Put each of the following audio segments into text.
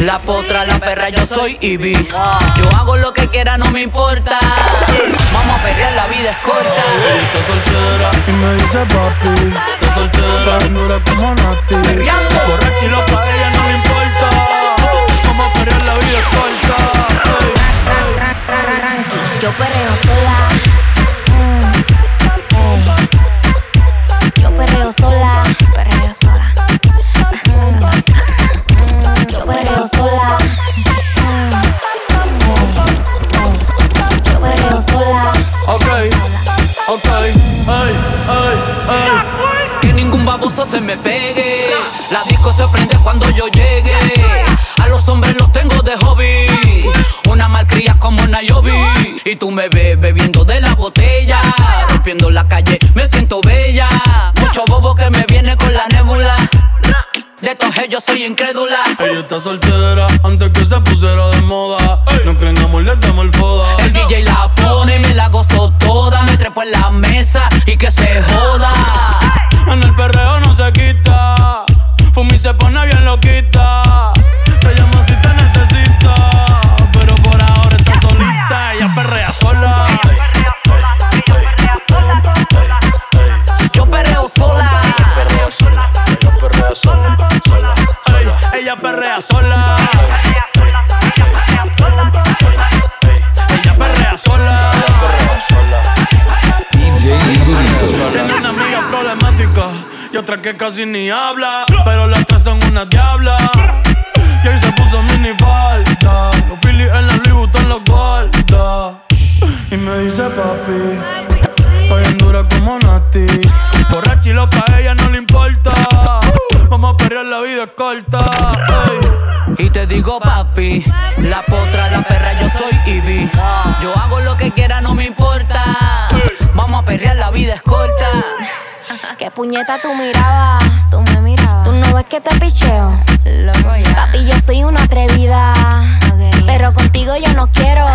la potra, la perra, yo soy Ivy. Yo hago lo que quiera, no me importa. Vamos a pelear, la vida es corta. Está soltera y me dice papi. Está soltera, dura como Nati. Perreando. Borracha y loca, a ella no le importa. Vamos a pelear, la vida es corta. Yo perreo sola. Mm. Yo perreo sola. Sola. Yo perreo sola. Ok, ok, ey, ey, ey. Que ningún baboso se me pegue. La disco se prende cuando yo llegue. A los hombres los tengo de hobby. Una malcria como Nayobi. Y tú me ves bebiendo de la botella. Rompiendo la calle, me siento bella. De todos ellos soy incrédula. Ella está soltera antes que se pusiera de moda. No creen amor, le damos el foda. El DJ la pone, me la gozo toda. Me trepo en la mesa y que se joda. En el perreo no se quita. Fumi se pone bien loquita. Ella perrea sola. Ella perrea sola. DJ. Tiene una amiga problemática y otra que casi ni habla. Pero las tres son una diabla. Y ahí se puso mini falta. Los Phillies en la Louis Vuitton los guarda. Y me dice papi, está bien dura como Nati. Borracha y loca, a ella no le importa. Vamos a perrear, la vida es corta. ey. Y te digo, papi, la potra, la perra, yo soy Ivy. Yo hago lo que quiera, no me importa. Vamos a perrear, la vida es corta. ¿Qué puñeta tú mirabas? Tú me mirabas. ¿Tú no ves que te picheo? Loco ya. Papi, yo soy una atrevida. Pero contigo yo no quiero.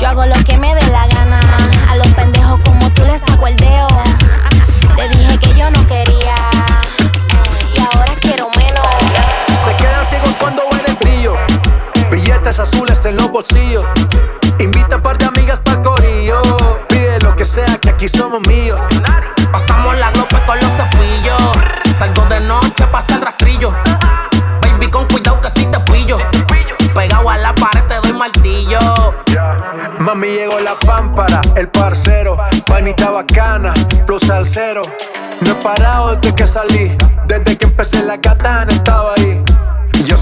Yo hago lo que me dé la gana. A los pendejos como tú les saco el dedo. Te dije que yo no quería. Billetes azules en los bolsillos. Invita a par de amigas para corillo. Pide lo que sea, que aquí somos míos. Pasamos la glope con los cepillos. Salgo de noche, pasa el rastrillo. Baby, con cuidado que si te pillo. Pegado a la pared te doy martillo. Mami llegó la pámpara, el parcero. Panita bacana, plus al cero. No he parado desde que salí. Desde que empecé la katana estaba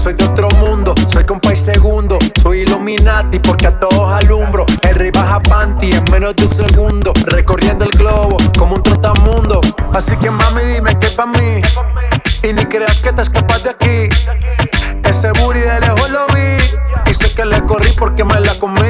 soy de otro mundo, soy compa y segundo. Soy Illuminati porque a todos alumbro. El rey baja panty en menos de un segundo. Recorriendo el globo como un trotamundo. Así que mami, dime que pa' mí. Y ni creas que te escapas de aquí. Ese booty de lejos lo vi. Y sé que le corrí porque me la comí.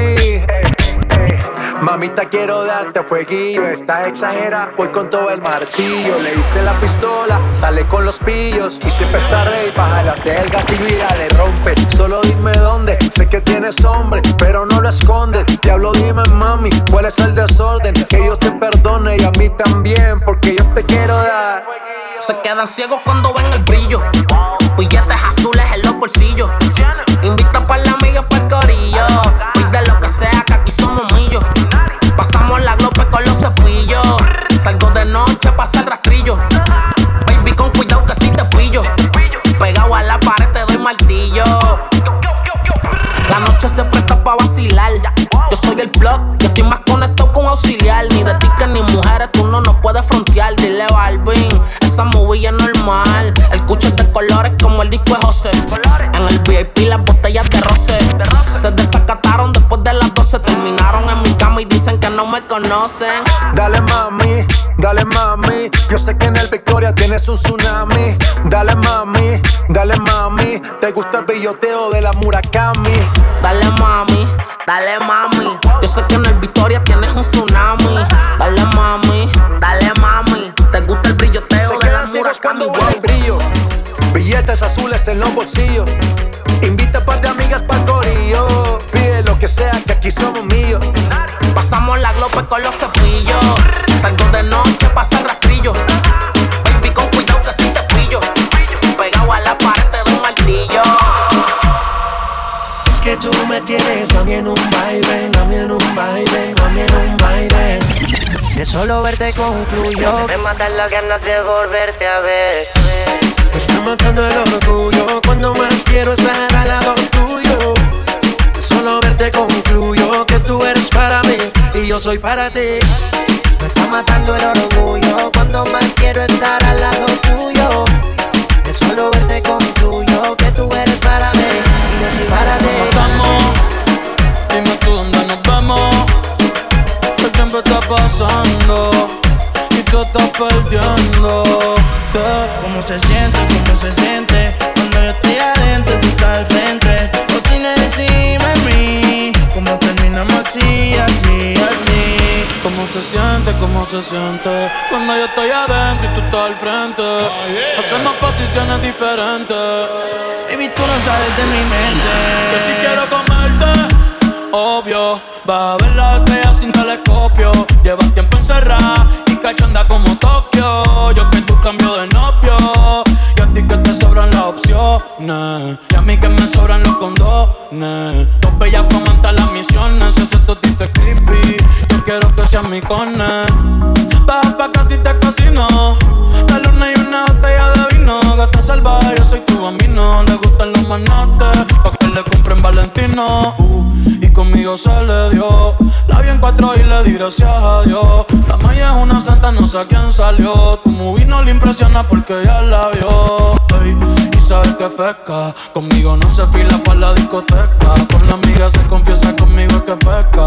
Mamita, quiero darte fueguillo. Estás exagera, voy con todo el martillo. Le hice la pistola, sale con los pillos. Y siempre está rey, baja la del gatillo y la le rompe. Solo dime dónde, sé que tienes hombre, pero no lo escondes. Diablo, dime, mami, cuál es el desorden. Que Dios te perdone y a mí también, porque yo te quiero dar. Se quedan ciegos cuando ven el brillo. Billetes azules en los bolsillos. Dale mami, dale mami. Yo sé que en el Victoria tienes un tsunami. Dale mami, dale mami. Te gusta el brilloteo de la Murakami. Dale mami, dale mami. Yo sé que en el Victoria tienes un tsunami. Dale mami, dale mami. Te gusta el brilloteo de la Murakami. el brillo. Billetes azules en los bolsillos. Invita a un par de amigas pa'l corillo. Pide lo que sea, que aquí somos míos. Pasamos la glope con los cepillos. Salgo de noche, pasa rastrillo. Baby, con cuidado que si te pillo. Pegado a la pared de un martillo. Es que tú me tienes a mí en un baile, a mí en un baile, a mí en un baile. De solo verte concluyo. Me matan las ganas de volverte a ver. Me está matando el orgullo cuando más quiero estar al lado tuyo. De solo verte concluyo que tú eres y yo soy para ti. Me está matando el orgullo cuando más quiero estar al lado tuyo. De solo verte concluyo que tú eres para mí y yo soy para ti. Vamos, dime tú dónde nos vemos. El tiempo está pasando y tú estás perdiéndote. ¿Cómo se siente? ¿Cómo se siente? Cuando yo estoy adentro, tú estás al frente. O sin encima de mí. ¿Cómo terminamos así? ¿Cómo se siente? ¿Cómo se siente? Cuando yo estoy adentro y tú estás al frente. Hacemos posiciones diferentes. Baby, tú no sales de mi mente. Que si quiero comerte, obvio. Va a ver la estrella sin telescopio. Llevas tiempo encerrada y cachanda como Tokio. Yo que tú cambio de novio. Y a mí que me sobran los condones. Dos bellas comentan las misiones. Si ese totito es creepy, yo quiero que seas mi cone. Baja pa' casi te cocino. La luna y una botella de vino. Gata salvaje, yo soy tu bambino. Le gustan los manates, pa' que le compren Valentino. Uh, y conmigo se le dio. La vi en cuatro y le di gracias a Dios. La maya es una santa, no sé a quién salió. Tu movie no le impresiona porque ya la vio. Y sabes que fresca. Conmigo no se fila pa' la discoteca. Con la amiga se confiesa conmigo que pesca.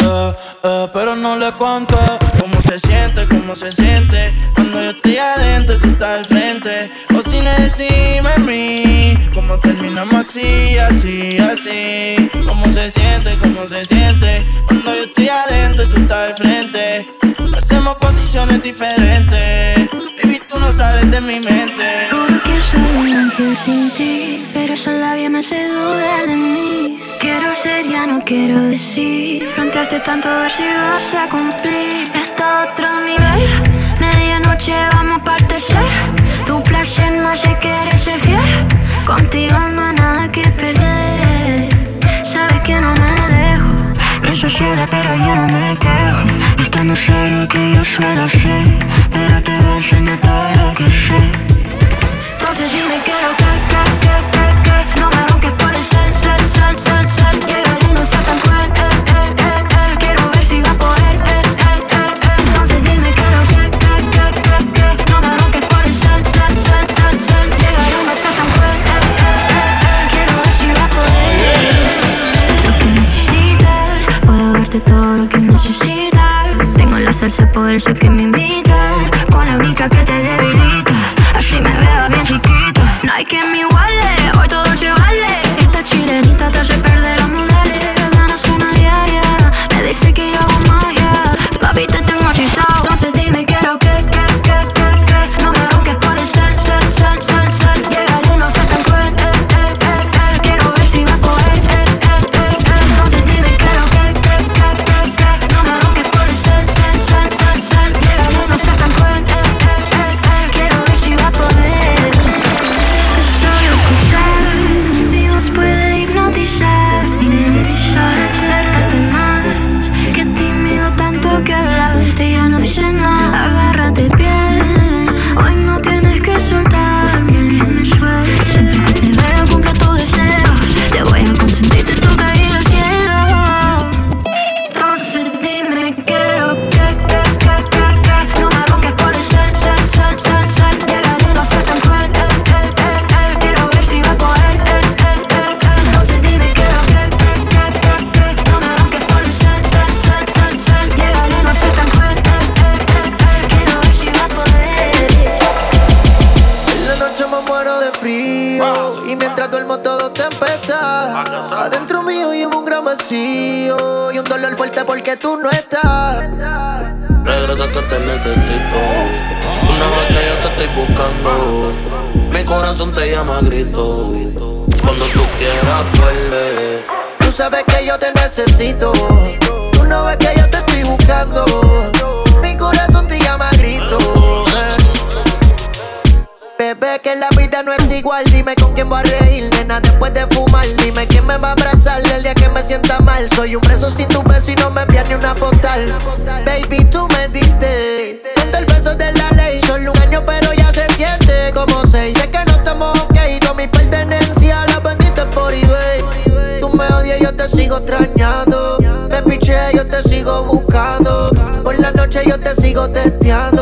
Eh, eh, pero no le cuente. ¿Cómo se siente? ¿Cómo se siente? Cuando yo estoy adentro, tú estás al frente. O sin encima de mí. ¿Cómo terminamos así, así, así? ¿Cómo se siente? ¿Cómo se siente? Cuando yo estoy adentro, tú estás al frente. Hacemos posiciones diferentes. Baby, tú no sales de mi mente. Un ángel sin ti, pero esa labia me hace dudar de mí. Quiero ser, ya no quiero decir. Fronteaste tanto a ver si vas a cumplir. Está a otro nivel, medianoche vamos a partecer. Tu placer me hace querer ser fiel. Contigo no hay nada que perder. Sabes que no me dejo. No soy sola, pero yo no me quejo. Esto no algo que yo suelo hacer, pero te voy a enseñar todo lo que sé. Entonces dime qué lo Tú sabes que yo te necesito. Tú no ves que yo te estoy buscando. Mi corazón te llama a grito. Bebé, que la vida no es igual. Dime con quién voy a reír, nena, después de fumar. Dime quién me va a abrazar el día que me sienta mal. Soy un preso sin tu beso y no me envías ni una postal. Baby, tú me diste. Ponte el beso de la ley. Solo un año, pero ya se siente como seis. Me piché, yo te sigo buscando. Por la noche yo te sigo testeando.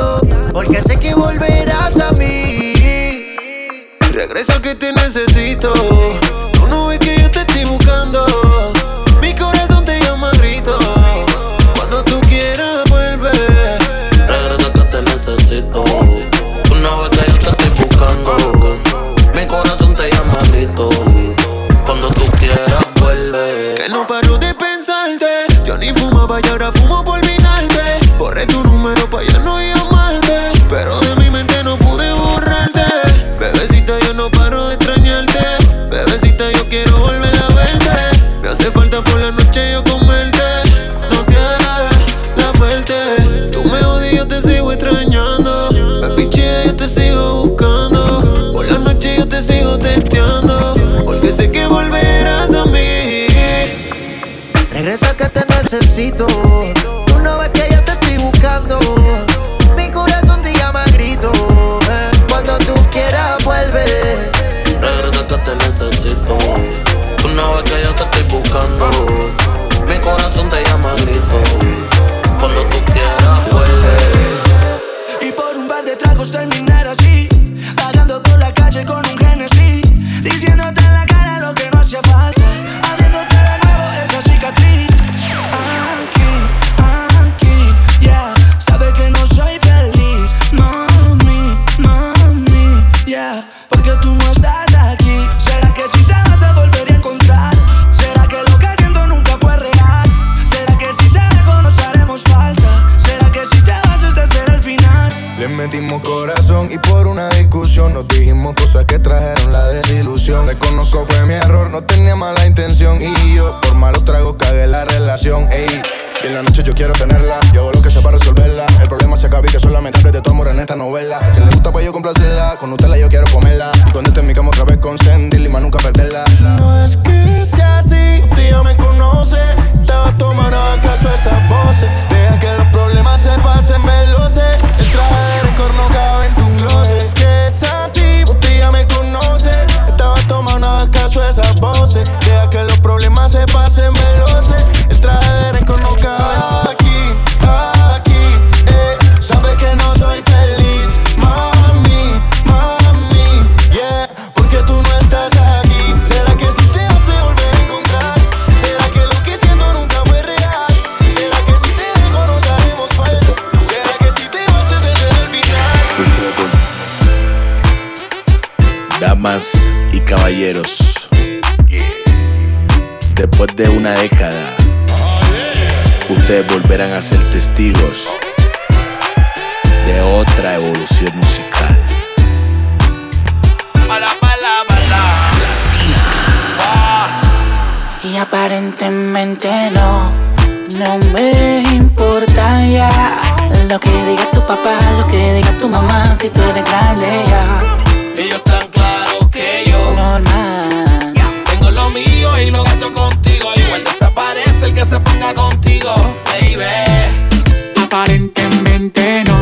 Aparentemente no,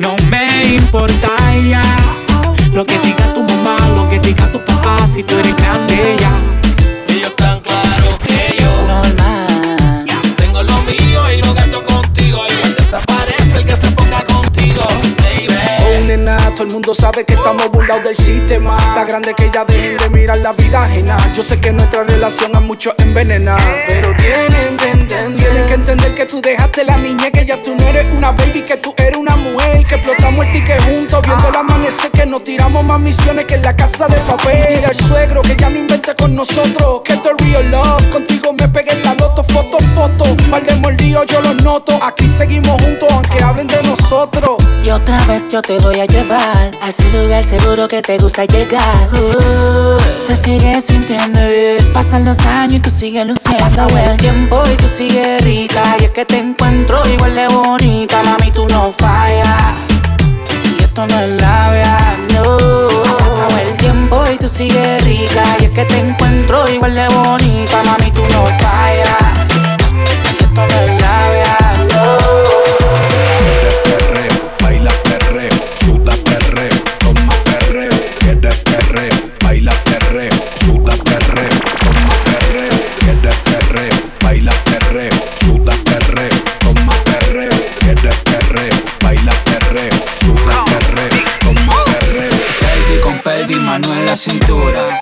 no me importa ya. Lo que diga tu mamá, lo que diga tu papá, si tú eres grande ya Todo el mundo sabe que estamos burlados del sistema. Está grande que ya dejen de mirar la vida ajena. Yo sé que nuestra relación a muchos envenena. Pero tienen que entender. Tienen que entender que tú dejaste la niña, que ya tú no eres una baby, que tú eres una mujer. Que explotamos el ticket juntos, viendo el amanecer. Que nos tiramos más misiones que en la casa de papel. Dile al suegro que ya no inventa con nosotros. Que esto es real love. Contigo me pegué en la loto, foto, foto. Mal de mordido, yo lo noto. Aquí seguimos juntos, aunque hablen de nosotros. Y otra vez yo te voy a llevar a ese lugar seguro que te gusta llegar. Uh, se sigue sintiendo bien. Pasan los años y tú sigues luciendo. Pasa el tiempo y tú sigues rica. Y es que te encuentro igual de bonita, mami, tú no fallas. Y esto no es labia, no. Ha pasado el tiempo y tú sigues rica. Y es que te encuentro igual de bonita, mami, tú no fallas. La cintura.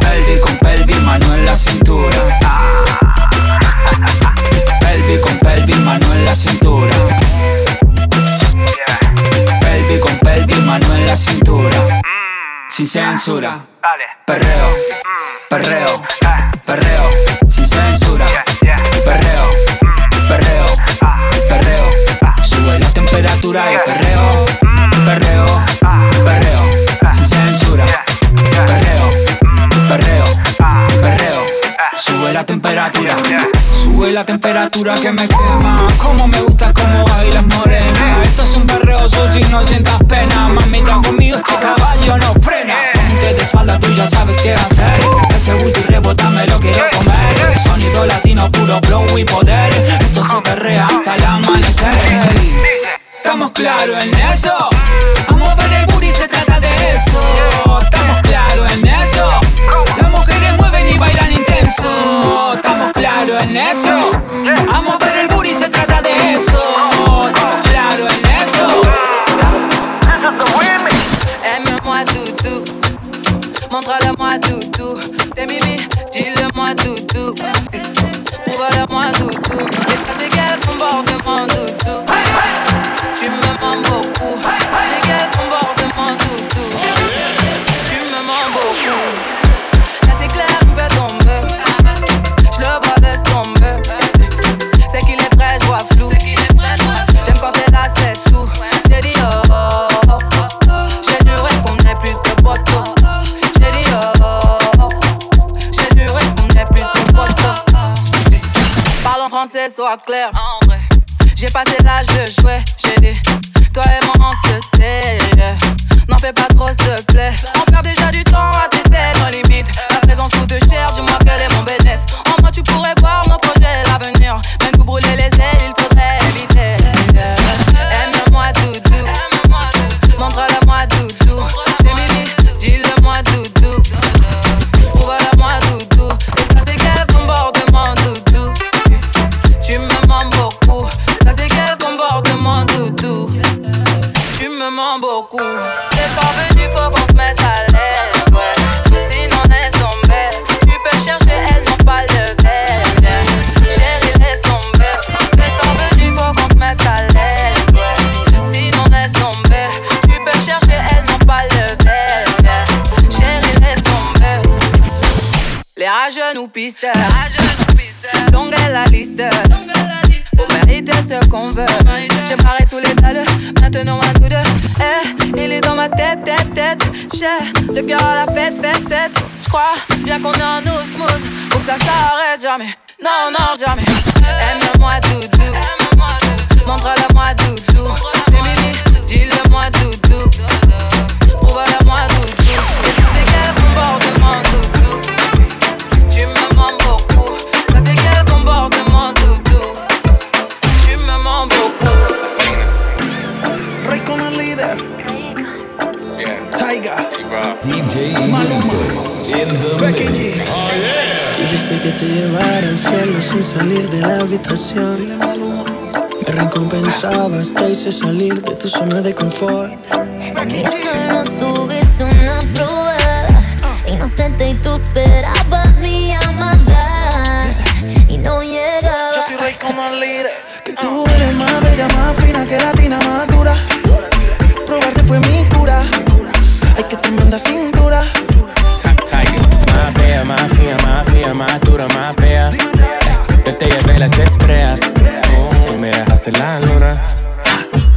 Pelvi con pelvi, mano en la cintura. Pelvi con pelvi, mano en la cintura. Pelvi con pelvi, mano en la cintura. Sin censura. Perreo, perreo, perreo. La temperatura que me quema, clair. Oh. Nous pistent Longue est la liste. Pour mériter ce qu'on veut. J'ai barré tous les dalles Maintenant à nous deux Eh, il est dans ma tête, tête, tête. J'ai le cœur à la fête, fête, tête J'crois bien qu'on est en osmose. Faut que ça s'arrête jamais. Non, non, jamais. Aime-moi doudou. Montre-le-moi doudou que te llevara al cielo sin salir de la habitación. Me recompensabas, te hice salir de tu zona de confort. Yo solo tuviste una prueba, inocente y tú esperabas mi llamada y no llegaba. Yo soy rey como el líder, que tú eres más bella, más fina que latina, más dura. Probarte fue mi cura, hay que te mandas sin las estrellas, tú me dejaste la luna.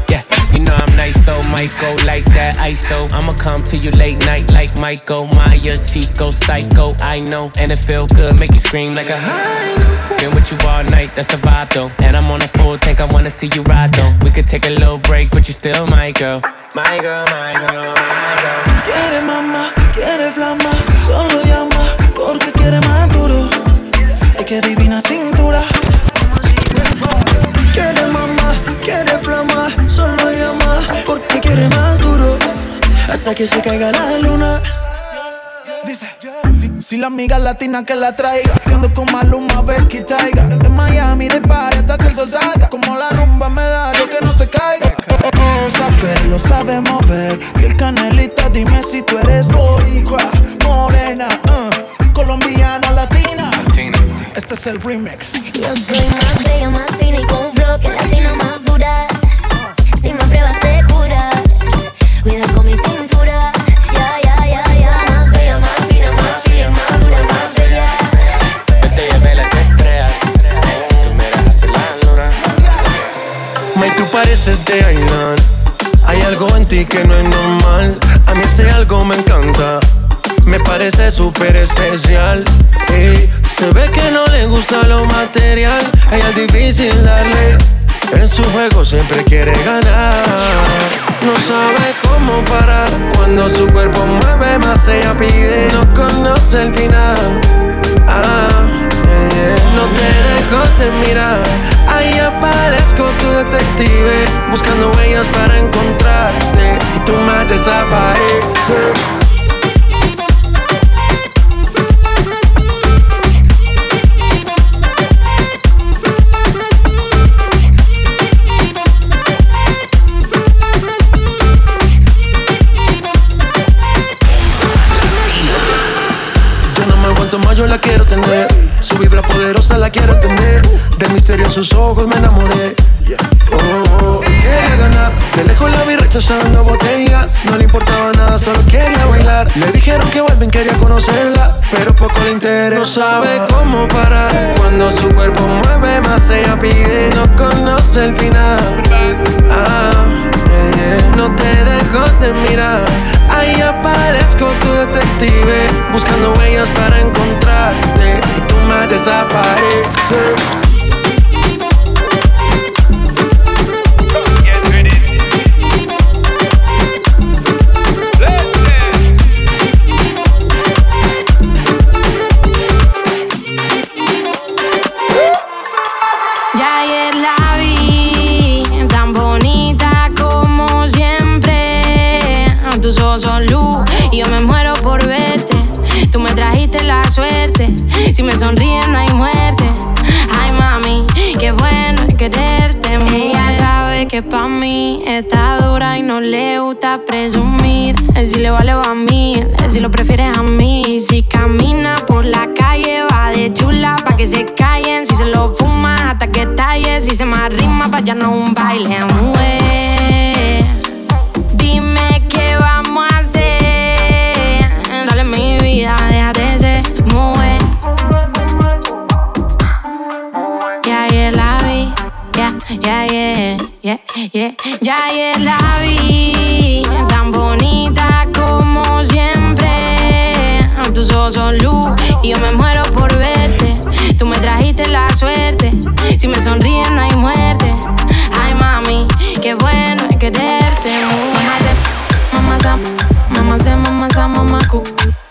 Yeah, you know I'm nice though, might go like that ice though. I'ma come to you late night like Michael Myers. She go psycho, I know, and it feel good, make you scream like a high. Been with you all night, that's the vibe though. And I'm on a full tank, I wanna see you ride though. We could take a little break, but you still my girl. My girl, my girl, my girl. Quiere mamá, quiere flama, solo llama porque quiere más duro. Es que divina porque quiere más duro. Hasta que se caiga la luna. Dice, si, si la amiga latina que la traiga, siendo con Maluma, Becky Taiga. De Miami, de party hasta que el sol salga. Como la rumba me da, yo que no se caiga. Oh, oh, oh, lo sabe mover. Piel canelita, dime si tú eres boricua, morena, uh, colombiana, latina. Este es el remix. Yo soy más bella, más fina y con flow que latina más dura. Si me pruebas pareces de Ainan. Hay algo en ti que no es normal. A mí ese algo me encanta. Me parece súper especial. Ey, se ve que no le gusta lo material. Ella es difícil darle. En su juego siempre quiere ganar. No sabe cómo parar. Cuando su cuerpo mueve más, ella pide. No conoce el final. Ah, No te dejo de mirar. Ahí aparezco tu detective. Buscando huellas para encontrarte. Y tú más desapareces. Yo la quiero tener. Su vibra poderosa la quiero entender. Del misterio en sus ojos me enamoré. Oh, oh, quería ganar. De lejos la vi rechazando botellas. No le importaba nada, solo quería bailar. Le dijeron que vuelven, quería conocerla. Pero poco le interesa. No sabe cómo parar. Cuando su cuerpo mueve más, ella pide. No conoce el final. Ah. No te dejo de mirar. Ahí aparezco tu detective. Buscando huellas para encontrarte. Y Si me sonríes no hay muerte. Ay mami, qué bueno quererte. Ella sabe que pa' mí está dura y no le gusta presumir. Si le vale va a mí, si lo prefieres a mí. Si camina por la calle va de chula pa' que se callen. Si se lo fuma hasta que talle. Si se me arrima pa' ya no un baile. Mujer, yeah. Ya ayer la vi, tan bonita como siempre. Tus ojos son luz y yo me muero por verte. Tú me trajiste la suerte. Si me sonríes no hay muerte. Ay mami, qué bueno es quererte. Mamá se, mamá se, mamá se, mamá se, mamá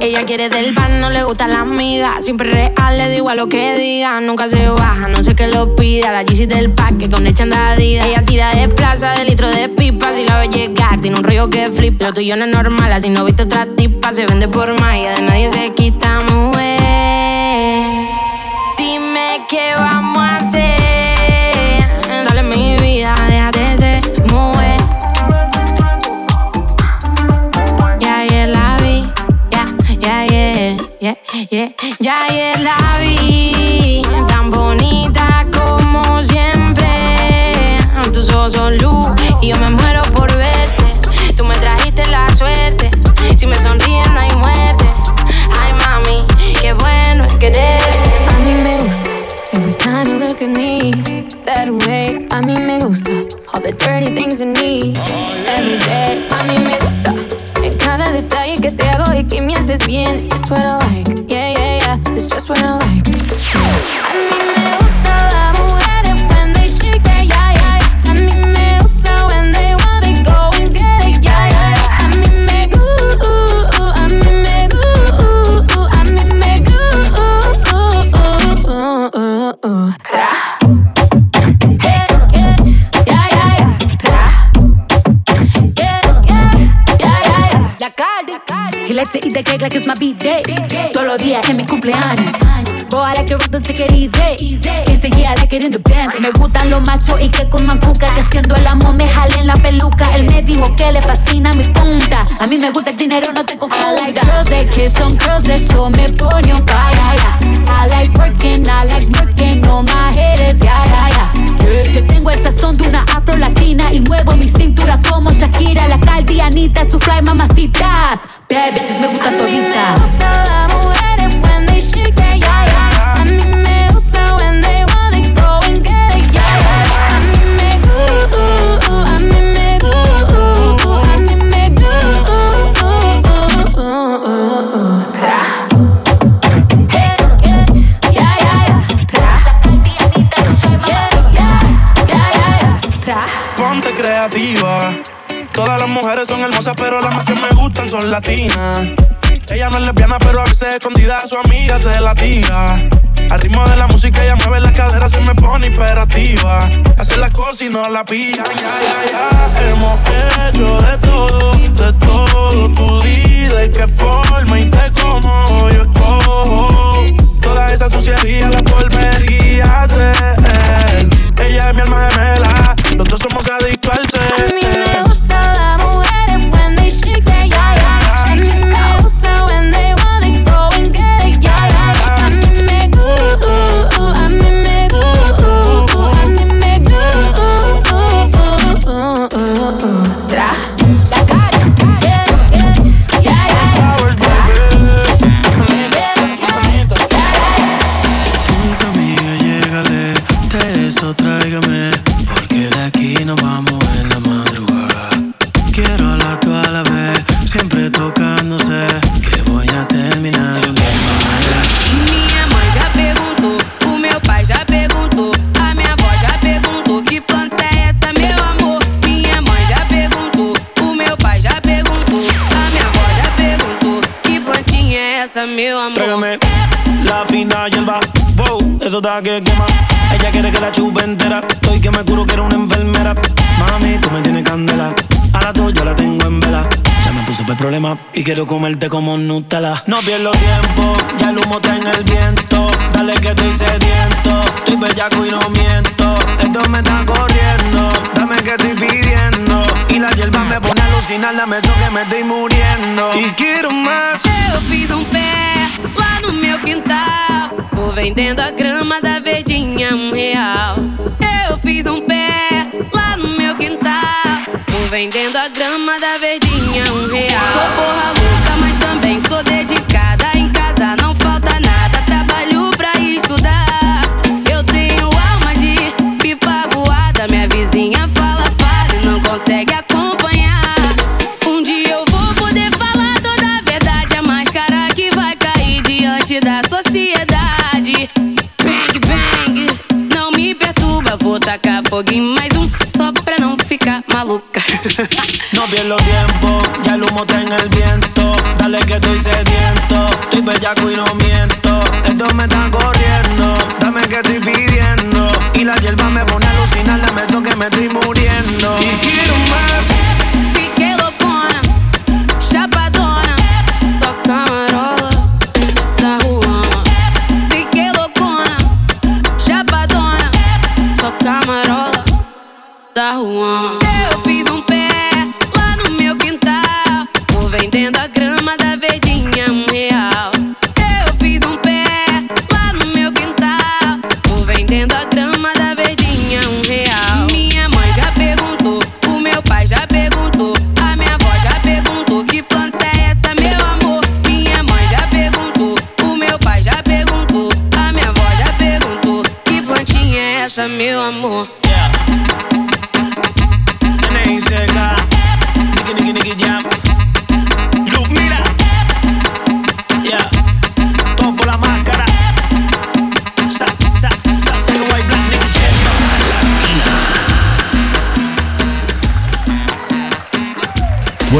Ella quiere del pan, no le gusta la amiga. Siempre real, le da igual lo que diga. Nunca se baja, no sé qué lo pida. La GC del pack con el chandadida. Ella tira de plaza, de litro de pipa. Si la ve llegar, tiene un rollo que flipa. Lo tuyo no es normal, así no viste otra tipa. Se vende por magia, de nadie se quita, mujer. Dime qué vamos a hacer. Ya ayer la mí me gusta el dinero, no te. I like girls that kiss on girls, eso me pone on son hermosas, pero las más que me gustan son latinas. Ella no es lesbiana, pero a veces escondida su amiga se la tira. Al ritmo de la música ella mueve las caderas, se me pone imperativa. Hace las cosas y no la pillan, ya, ya, ya. Hemos hecho de todo, de todo. Tú di de qué forma y de cómo yo escojo. Toda esa suciedad la volvería a hacer. Ella es mi alma gemela, y quiero comerte como Nutella. No pierdo tiempo, ya el humo está en el viento. Dale que estoy sediento, estoy bellaco y no miento. Esto me está corriendo, dame que estoy pidiendo. Y la hierba me pone a alucinar, dame eso que me estoy muriendo. Y quiero más. Eu fiz um pé lá no meu quintal. Tô vendendo a grama da verdinha um real. Eu fiz um pé lá no meu quintal. Tô vendendo a grama da verdinha um real. Sou porra louca, mas também sou dedicada. Em casa não falta nada, trabalho pra estudar. Eu tenho alma de pipa voada. Minha vizinha fala, fala e não consegue acompanhar. Um dia eu vou poder falar toda a verdade. A máscara que vai cair diante da sociedade. Bang, bang, não me perturba. Vou tacar fogo em mais No pierdo tiempo, ya el humo está en el viento. Dale que estoy sediento, estoy bellaco y no miento. Esto me está corriendo, dame que estoy pidiendo. Y la hierba me pone a alucinar, eso que me estoy muriendo.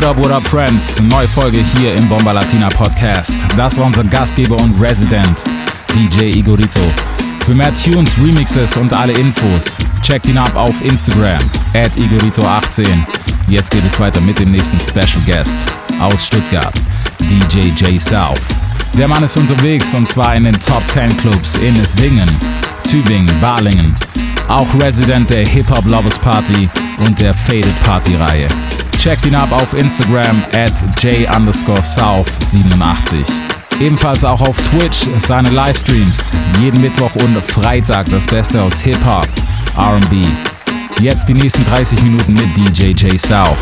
What up, what up, Friends? Neue Folge hier im Bomba Latina Podcast. Das war unser Gastgeber und Resident, DJ Igorito. Für mehr Tunes, Remixes und alle Infos, checkt ihn ab auf Instagram, at Igorito18. Jetzt geht es weiter mit dem nächsten Special Guest aus Stuttgart, DJ J South. Der Mann ist unterwegs und zwar in den Top 10 Clubs in Singen, Tübingen, Balingen, auch Resident der Hip Hop Lovers Party und der Faded Party Reihe. Checkt ihn ab auf Instagram at j_south87. Ebenfalls auch auf Twitch seine Livestreams. Jeden Mittwoch und Freitag das Beste aus Hip-Hop, RB. Jetzt die nächsten 30 Minuten mit DJ J South.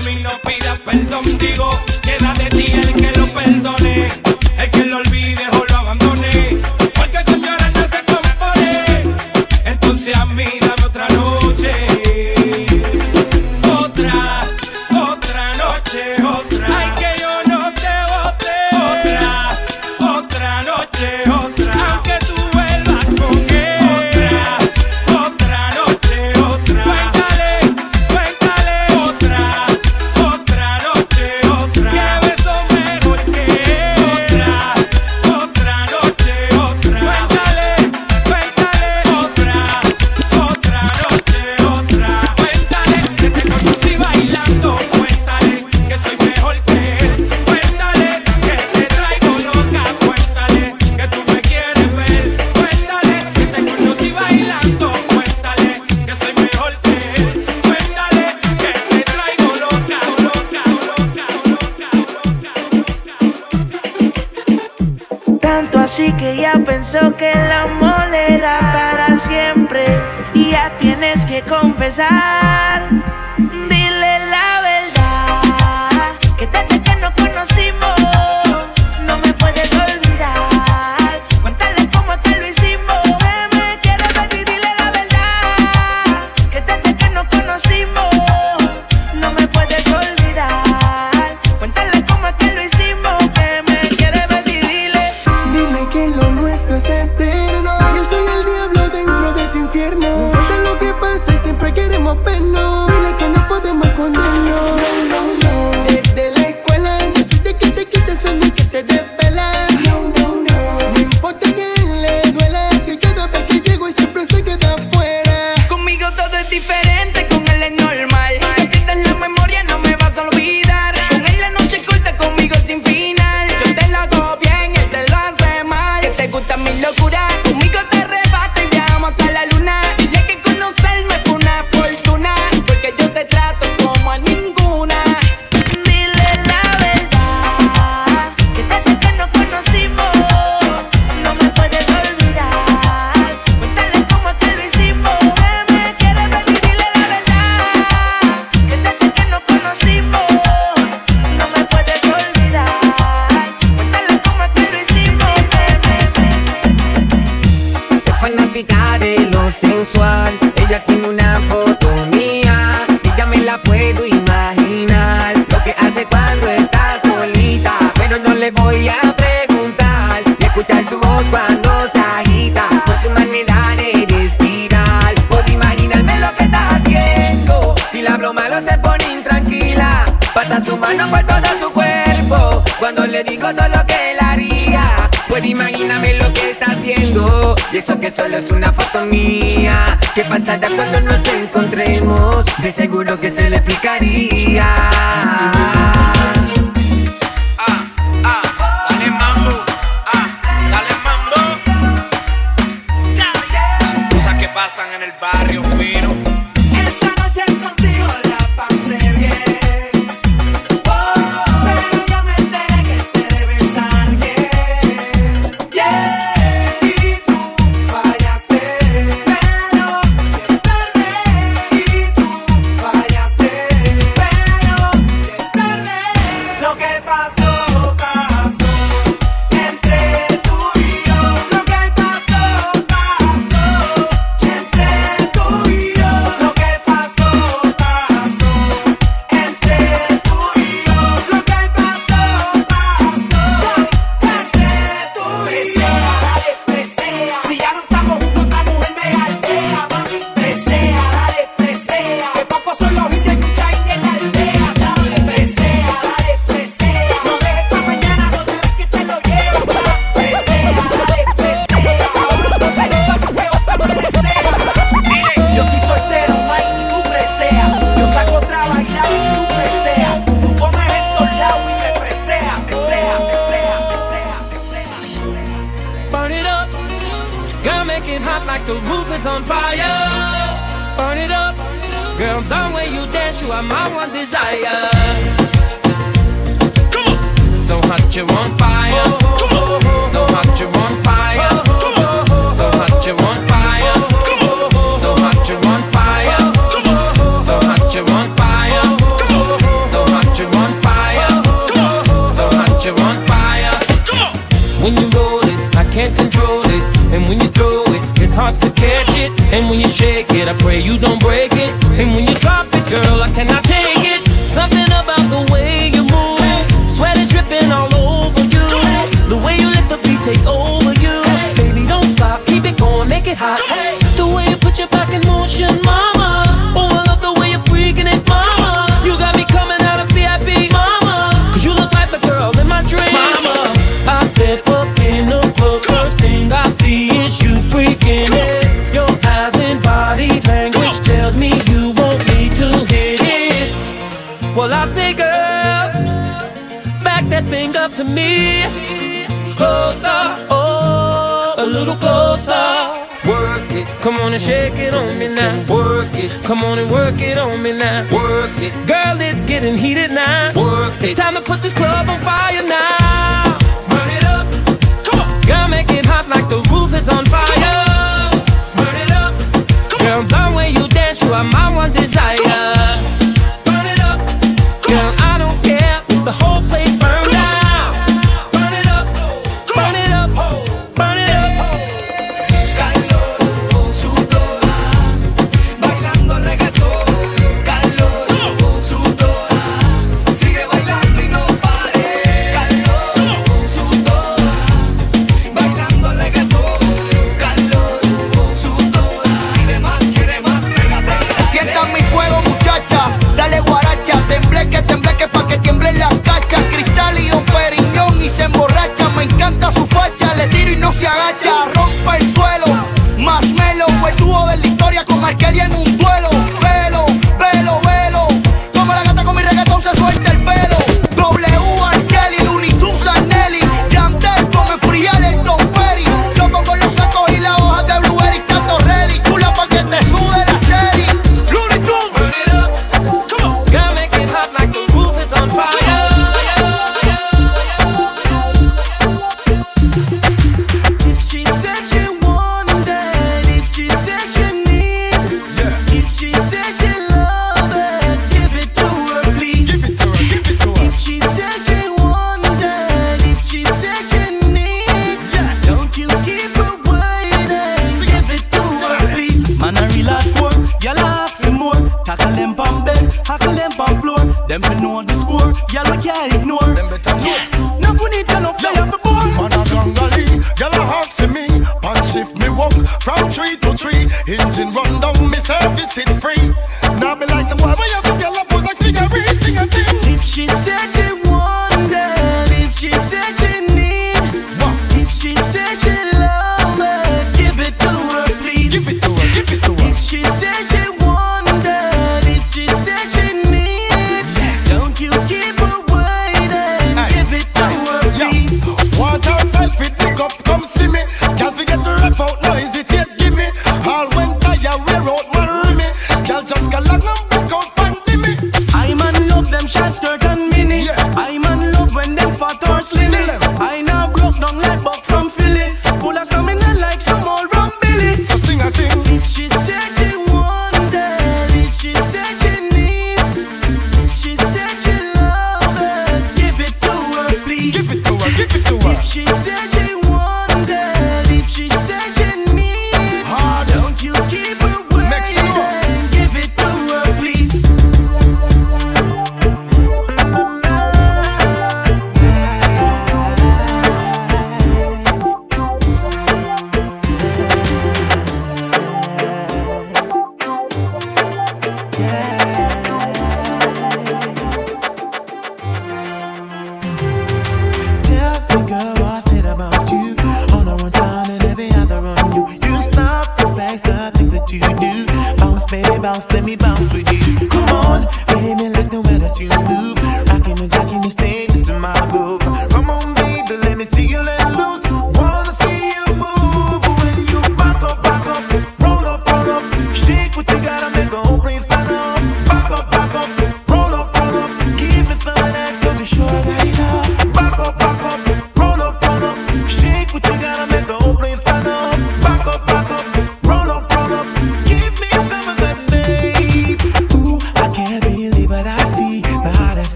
por mí no pidas perdón, digo, queda de ti el que lo perdone. Confesar.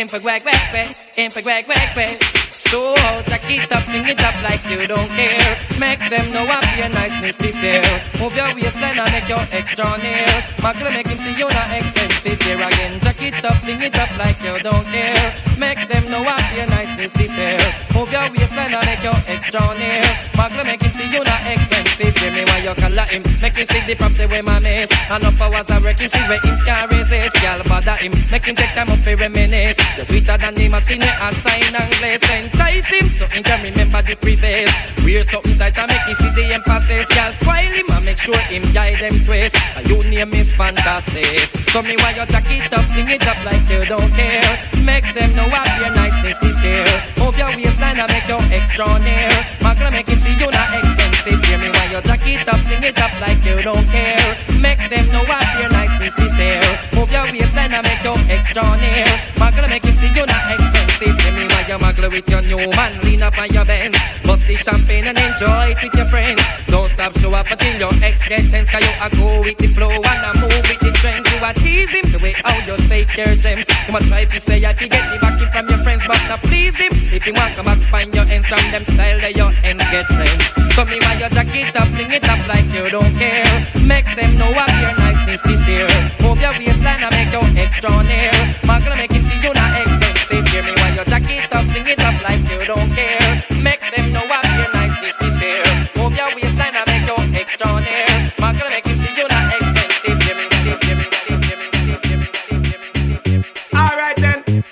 Infra guac quack guac. for quack quack guac. So jack it up, fling it up like you don't care. Make them know what your niceness this here. Move your waistline and make your extra near. Magle make him see you not expensive here again. Jack it up, fling it up like you don't care. Make them know what your niceness this here. Move your waistline and make your extra near. Magle make him see you not expensive. Give me why you color him. Make him see the property where my miss. Enough hours I work him, see where him can resist. Y'all bother him. Make him take time up to reminisce. You're sweeter than the machine a sign and glaze entice him So he can remember the previous. Wear something tight and make him see the emphasis. Girl spoil him and make sure him guide them twist. A you name is fantastic. So me why you jack it up, fling it up like you don't care. Make them know what your niceness this year Move your waistline and make your extra near. Magna make him see you not expensive. Hear me why you jack it up, fling it up like you don't care. Make them know what your niceness this year Move your waistline and make your extra near Magna make him see you not expensive Hear me why you muggle with your new man, lean up on your bench. Bust the champagne and enjoy it with your friends. Don't stop, show up until your ex get tense. Cause you a go with the flow and a move with the trend. You a tease him the way how you shake your gems. You must try to say I to get the backing from your friends, but not please him. If you want come back, find your ends from them style that your ends get friends. So me while you jack it up, fling it up like you don't care. Make them know what your niceness this year. Move your waistline and make your extra near. Magna make him see you not expensive. Hear me while you jack it up, fling it up like you don't care. Make them know what your niceness this year. Move your waistline and make your extra near. Magna make him see you not expensive. Hear me, hear me, hear me, hear me, hear me. Alright then.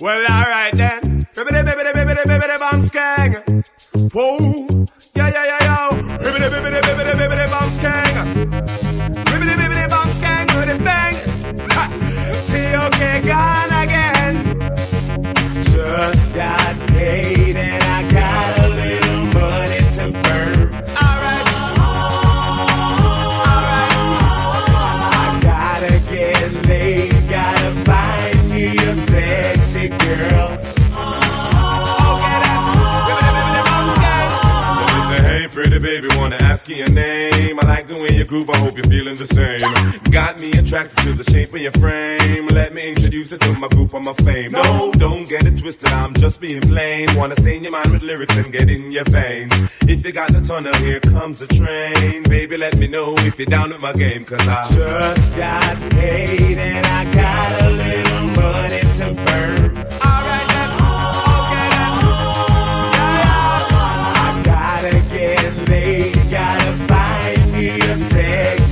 Well, alright then. Bibbidi bibbidi bibbidi bibbidi bum skang. Whoa. Yeah, yeah, yeah, got groove, I hope you're feeling the same. Got me attracted to the shape of your frame. Let me introduce you to my group on my fame. No, don't get it twisted, I'm just being plain. Wanna stain your mind with lyrics and get in your veins. If you got the tunnel, here comes the train. Baby, let me know if you're down with my game, cause I just got paid and I got a little money to burn. Alright. Okay, then. Yeah, yeah. I gotta get laid, gotta find me a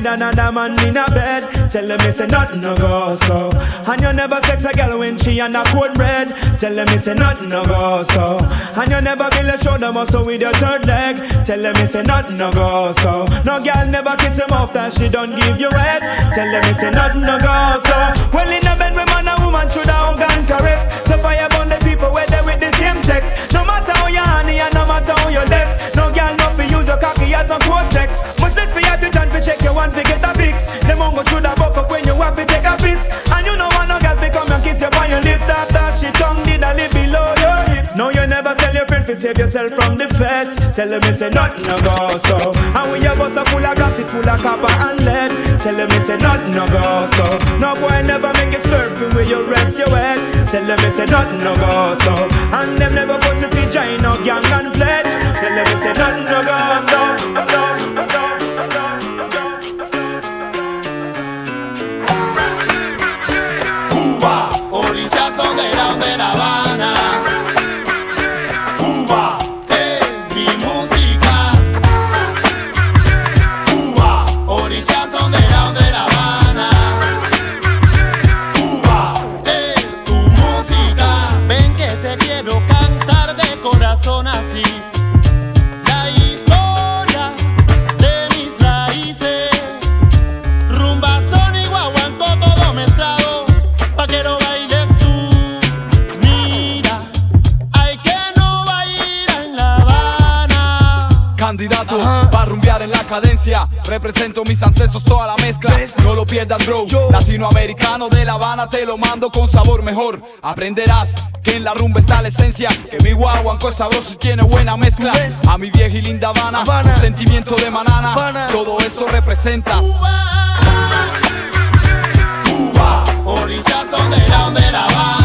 with another man in a bed. Tell them it's a nothing no go so. And you never sex a girl when she on a cold bread. Tell them it's a nothing no go so. And you never build a shoulder muscle with your third leg. Tell them it's a nothing no go so. No girl never kiss him off that she don't give you head. Tell them it's a nothing no go so. Well in a bed with man and woman should have hug and caress. So fire burn the people where they with the same sex. No matter how you honey and no matter how you less. No girl fi use your cocky as a cortex. Much less you to John fi check your one fi get a fix. Them won't go through the buck up when you have to take a piss. Fi save yourself from the feds. Tell them it's a nothing no go so. And when your bus a full of gas it full of copper and lead. Tell them it's a nothing no go so. No boy never make you slurping where you rest your head. Tell them it's a nothing no go so. And them never pussy fi join no gang and pledge. Tell them it's a nothing no go so, so. Represento mis ancestros, toda la mezcla. No lo pierdas, bro. Latinoamericano de La Habana, te lo mando con sabor mejor. Aprenderás que en la rumba está la esencia. Que mi guaguanco es sabroso y tiene buena mezcla. A mi vieja y linda Habana, un sentimiento de manana. Todo eso representas. Cuba, de la Habana.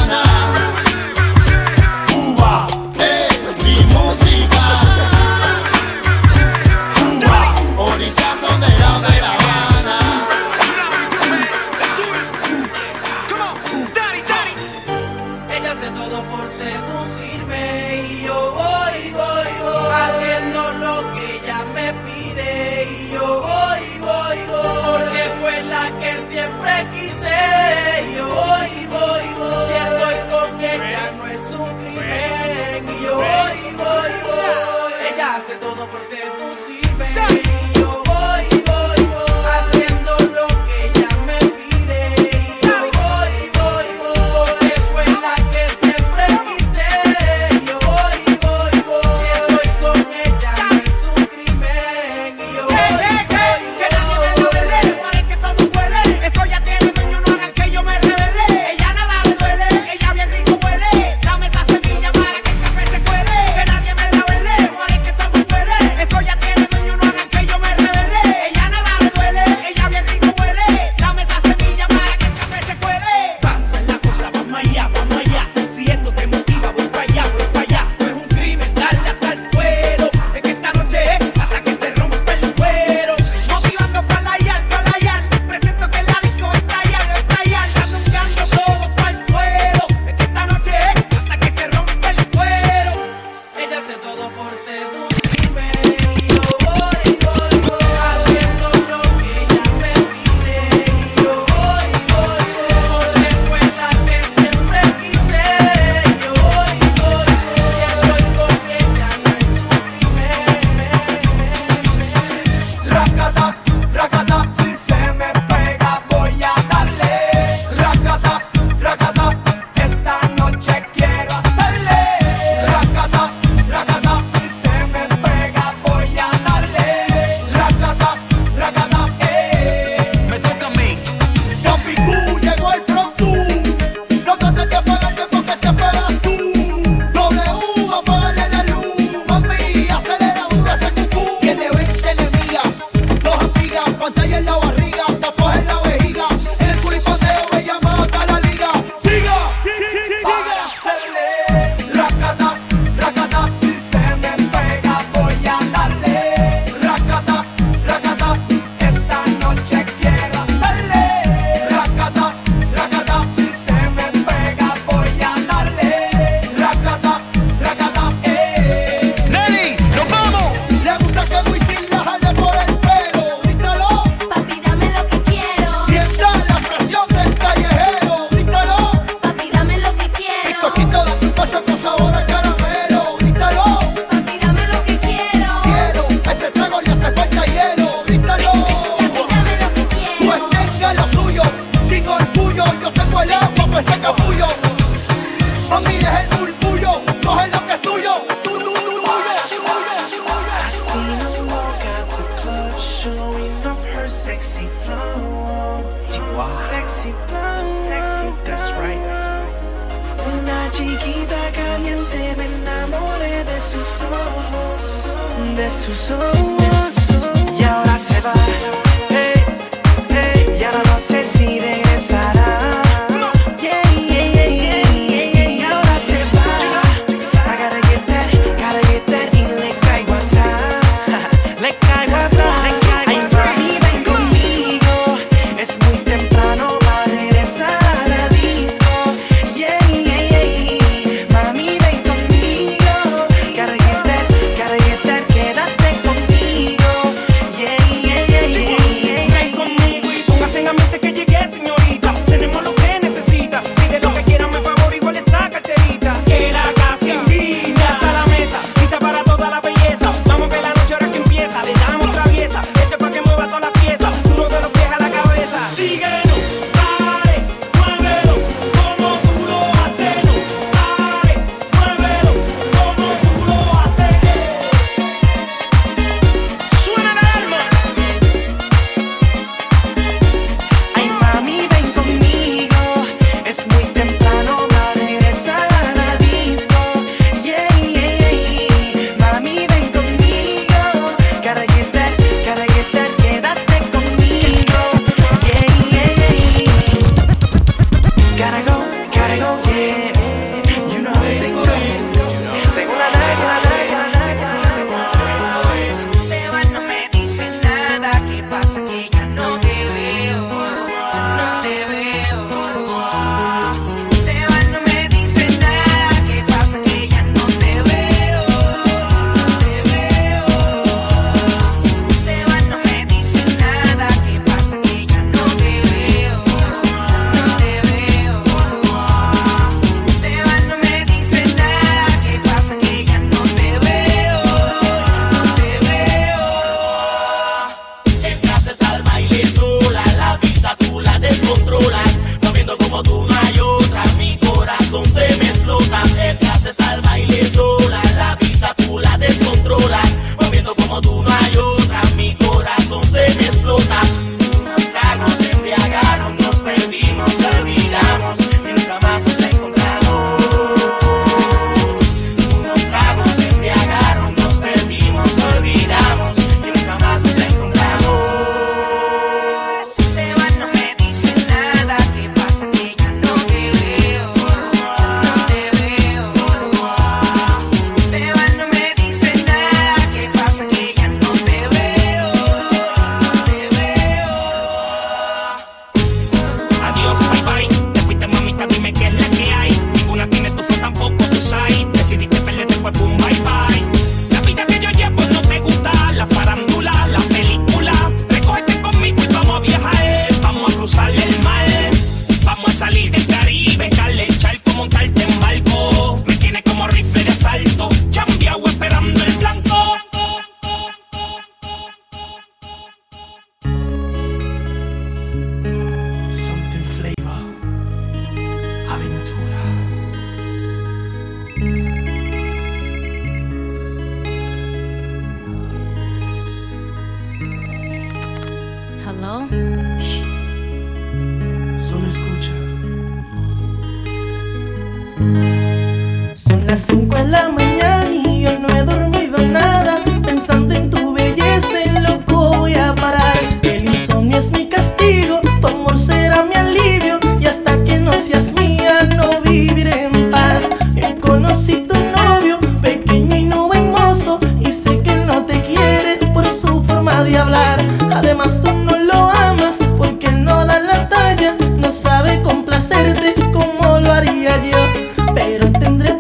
pero tendré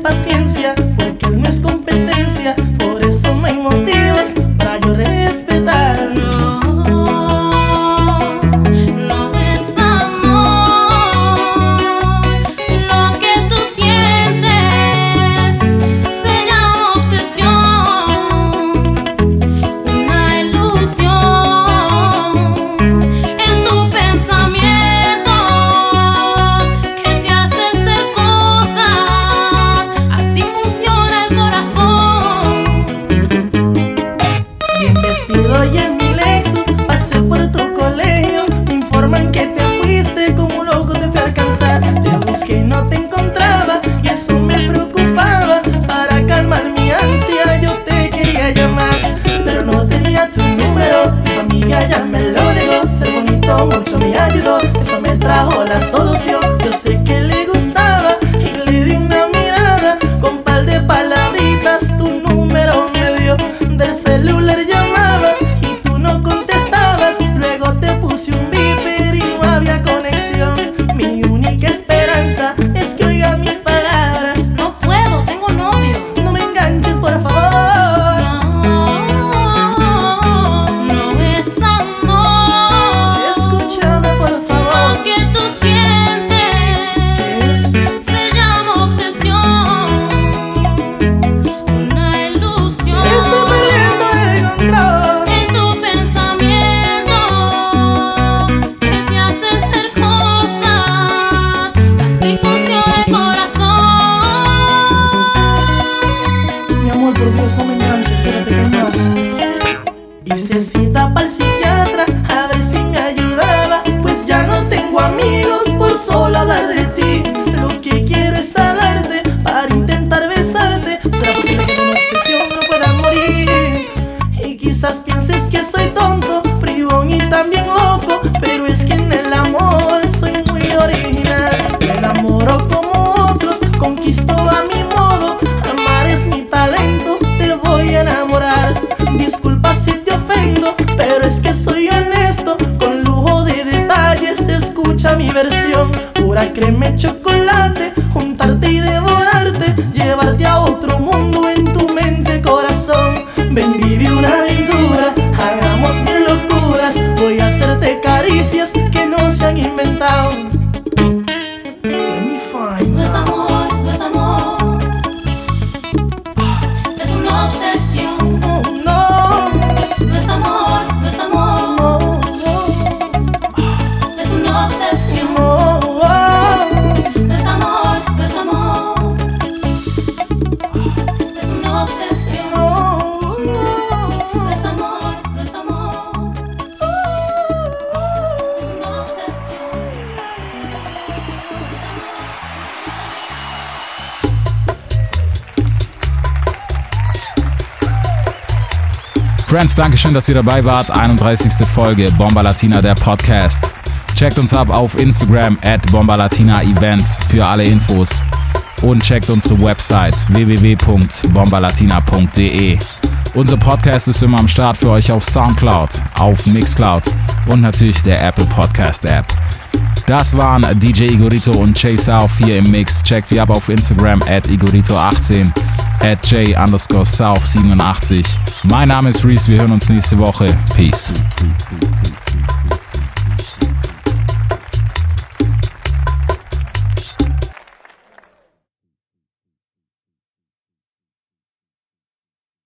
Dankeschön, dass ihr dabei wart. 31. Folge Bomba Latina, der Podcast. Checkt uns ab auf Instagram at Bomba Latina Events für alle Infos. Und checkt unsere Website www.bombalatina.de. Unser Podcast ist immer am Start für euch auf Soundcloud, auf Mixcloud und natürlich der Apple Podcast App. Das waren DJ Igorito und Jay South hier im Mix. Checkt sie ab auf Instagram at Igorito18, at J underscore South87 mein Name ist Reese, wir hören uns nächste Woche. Peace.